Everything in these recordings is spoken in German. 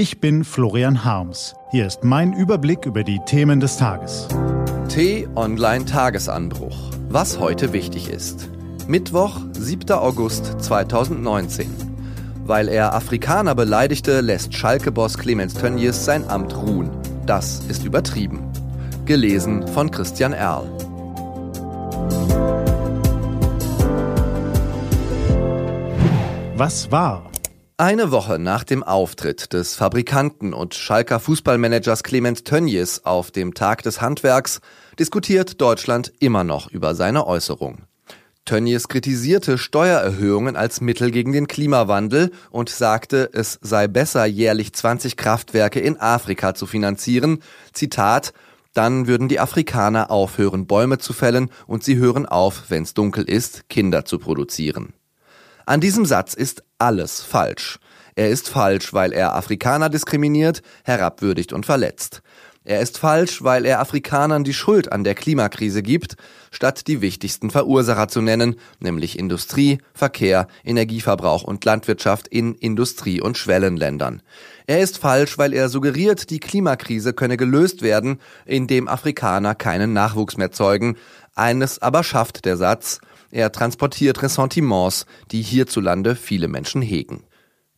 Ich bin Florian Harms. Hier ist mein Überblick über die Themen des Tages. T-Online Tagesanbruch. Was heute wichtig ist. Mittwoch, 7. August 2019. Weil er Afrikaner beleidigte, lässt Schalke-Boss Clemens Tönnies sein Amt ruhen. Das ist übertrieben. Gelesen von Christian Erl. Was war? Eine Woche nach dem Auftritt des Fabrikanten und Schalker Fußballmanagers Clemens Tönnies auf dem Tag des Handwerks diskutiert Deutschland immer noch über seine Äußerung. Tönnies kritisierte Steuererhöhungen als Mittel gegen den Klimawandel und sagte, es sei besser, jährlich 20 Kraftwerke in Afrika zu finanzieren. Zitat, dann würden die Afrikaner aufhören, Bäume zu fällen und sie hören auf, wenn's dunkel ist, Kinder zu produzieren. An diesem Satz ist alles falsch. Er ist falsch, weil er Afrikaner diskriminiert, herabwürdigt und verletzt. Er ist falsch, weil er Afrikanern die Schuld an der Klimakrise gibt, statt die wichtigsten Verursacher zu nennen, nämlich Industrie, Verkehr, Energieverbrauch und Landwirtschaft in Industrie- und Schwellenländern. Er ist falsch, weil er suggeriert, die Klimakrise könne gelöst werden, indem Afrikaner keinen Nachwuchs mehr zeugen. Eines aber schafft der Satz, er transportiert Ressentiments, die hierzulande viele Menschen hegen.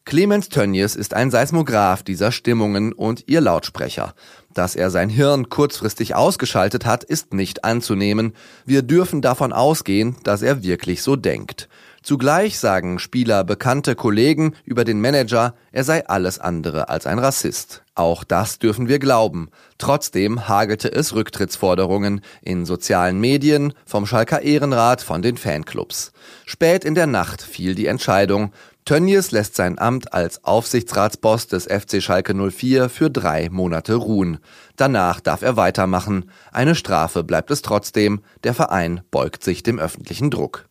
Clemens Tönnies ist ein Seismograph dieser Stimmungen und ihr Lautsprecher. Dass er sein Hirn kurzfristig ausgeschaltet hat, ist nicht anzunehmen. Wir dürfen davon ausgehen, dass er wirklich so denkt. Zugleich sagen Spieler bekannte Kollegen über den Manager, er sei alles andere als ein Rassist. Auch das dürfen wir glauben. Trotzdem hagelte es Rücktrittsforderungen in sozialen Medien, vom Schalker Ehrenrat, von den Fanclubs. Spät in der Nacht fiel die Entscheidung. Tönnies lässt sein Amt als Aufsichtsratsboss des FC Schalke 04 für drei Monate ruhen. Danach darf er weitermachen. Eine Strafe bleibt es trotzdem. Der Verein beugt sich dem öffentlichen Druck.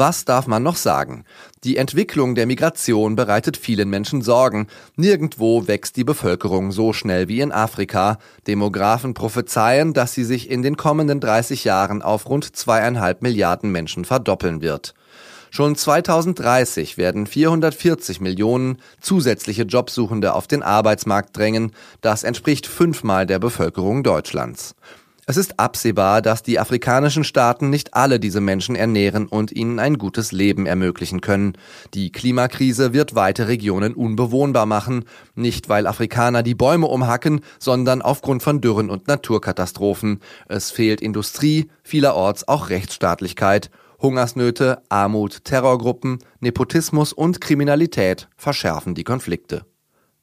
Was darf man noch sagen? Die Entwicklung der Migration bereitet vielen Menschen Sorgen. Nirgendwo wächst die Bevölkerung so schnell wie in Afrika. Demografen prophezeien, dass sie sich in den kommenden 30 Jahren auf rund zweieinhalb Milliarden Menschen verdoppeln wird. Schon 2030 werden 440 Millionen zusätzliche Jobsuchende auf den Arbeitsmarkt drängen. Das entspricht fünfmal der Bevölkerung Deutschlands. Es ist absehbar, dass die afrikanischen Staaten nicht alle diese Menschen ernähren und ihnen ein gutes Leben ermöglichen können. Die Klimakrise wird weite Regionen unbewohnbar machen, nicht weil Afrikaner die Bäume umhacken, sondern aufgrund von Dürren und Naturkatastrophen. Es fehlt Industrie, vielerorts auch Rechtsstaatlichkeit. Hungersnöte, Armut, Terrorgruppen, Nepotismus und Kriminalität verschärfen die Konflikte.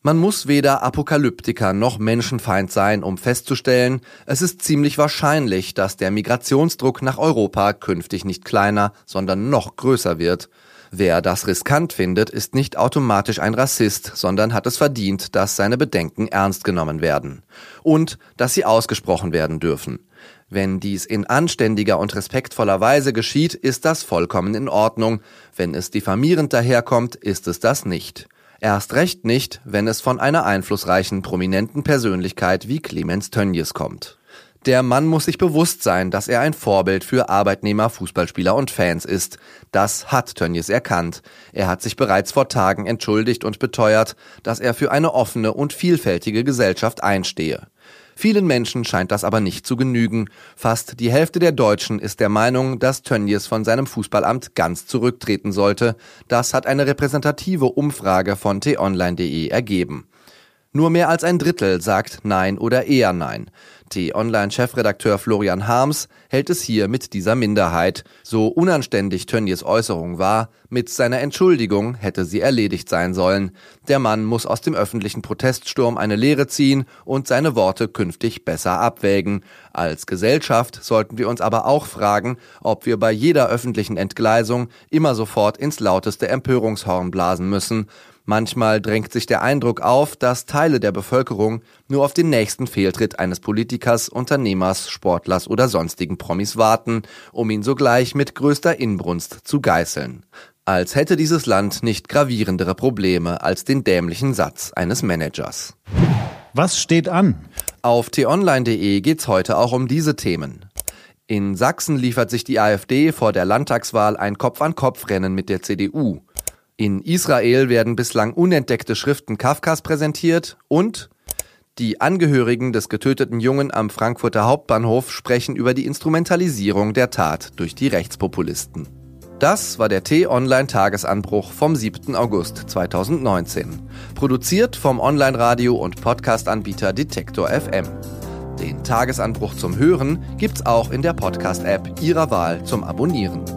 Man muss weder Apokalyptiker noch Menschenfeind sein, um festzustellen, es ist ziemlich wahrscheinlich, dass der Migrationsdruck nach Europa künftig nicht kleiner, sondern noch größer wird. Wer das riskant findet, ist nicht automatisch ein Rassist, sondern hat es verdient, dass seine Bedenken ernst genommen werden. Und dass sie ausgesprochen werden dürfen. Wenn dies in anständiger und respektvoller Weise geschieht, ist das vollkommen in Ordnung. Wenn es diffamierend daherkommt, ist es das nicht. Erst recht nicht, wenn es von einer einflussreichen, prominenten Persönlichkeit wie Clemens Tönnies kommt. Der Mann muss sich bewusst sein, dass er ein Vorbild für Arbeitnehmer, Fußballspieler und Fans ist. Das hat Tönnies erkannt. Er hat sich bereits vor Tagen entschuldigt und beteuert, dass er für eine offene und vielfältige Gesellschaft einstehe. Vielen Menschen scheint das aber nicht zu genügen. Fast die Hälfte der Deutschen ist der Meinung, dass Tönnies von seinem Fußballamt ganz zurücktreten sollte. Das hat eine repräsentative Umfrage von t-online.de ergeben. Nur mehr als ein Drittel sagt Nein oder eher Nein. T-Online-Chefredakteur Florian Harms hält es hier mit dieser Minderheit. So unanständig Tönnies Äußerung war, mit seiner Entschuldigung hätte sie erledigt sein sollen. Der Mann muss aus dem öffentlichen Proteststurm eine Lehre ziehen und seine Worte künftig besser abwägen. Als Gesellschaft sollten wir uns aber auch fragen, ob wir bei jeder öffentlichen Entgleisung immer sofort ins lauteste Empörungshorn blasen müssen. Manchmal drängt sich der Eindruck auf, dass Teile der Bevölkerung nur auf den nächsten Fehltritt eines Politikers, Unternehmers, Sportlers oder sonstigen Promis warten, um ihn sogleich mit größter Inbrunst zu geißeln. Als hätte dieses Land nicht gravierendere Probleme als den dämlichen Satz eines Managers. Was steht an? Auf t-online.de geht's heute auch um diese Themen. In Sachsen liefert sich die AfD vor der Landtagswahl ein Kopf-an-Kopf-Rennen mit der CDU. In Israel werden bislang unentdeckte Schriften Kafkas präsentiert und die Angehörigen des getöteten Jungen am Frankfurter Hauptbahnhof sprechen über die Instrumentalisierung der Tat durch die Rechtspopulisten. Das war der T-Online-Tagesanbruch vom 7. August 2019. Produziert vom Online-Radio- und Podcast-Anbieter Detektor FM. Den Tagesanbruch zum Hören gibt's auch in der Podcast-App Ihrer Wahl zum Abonnieren.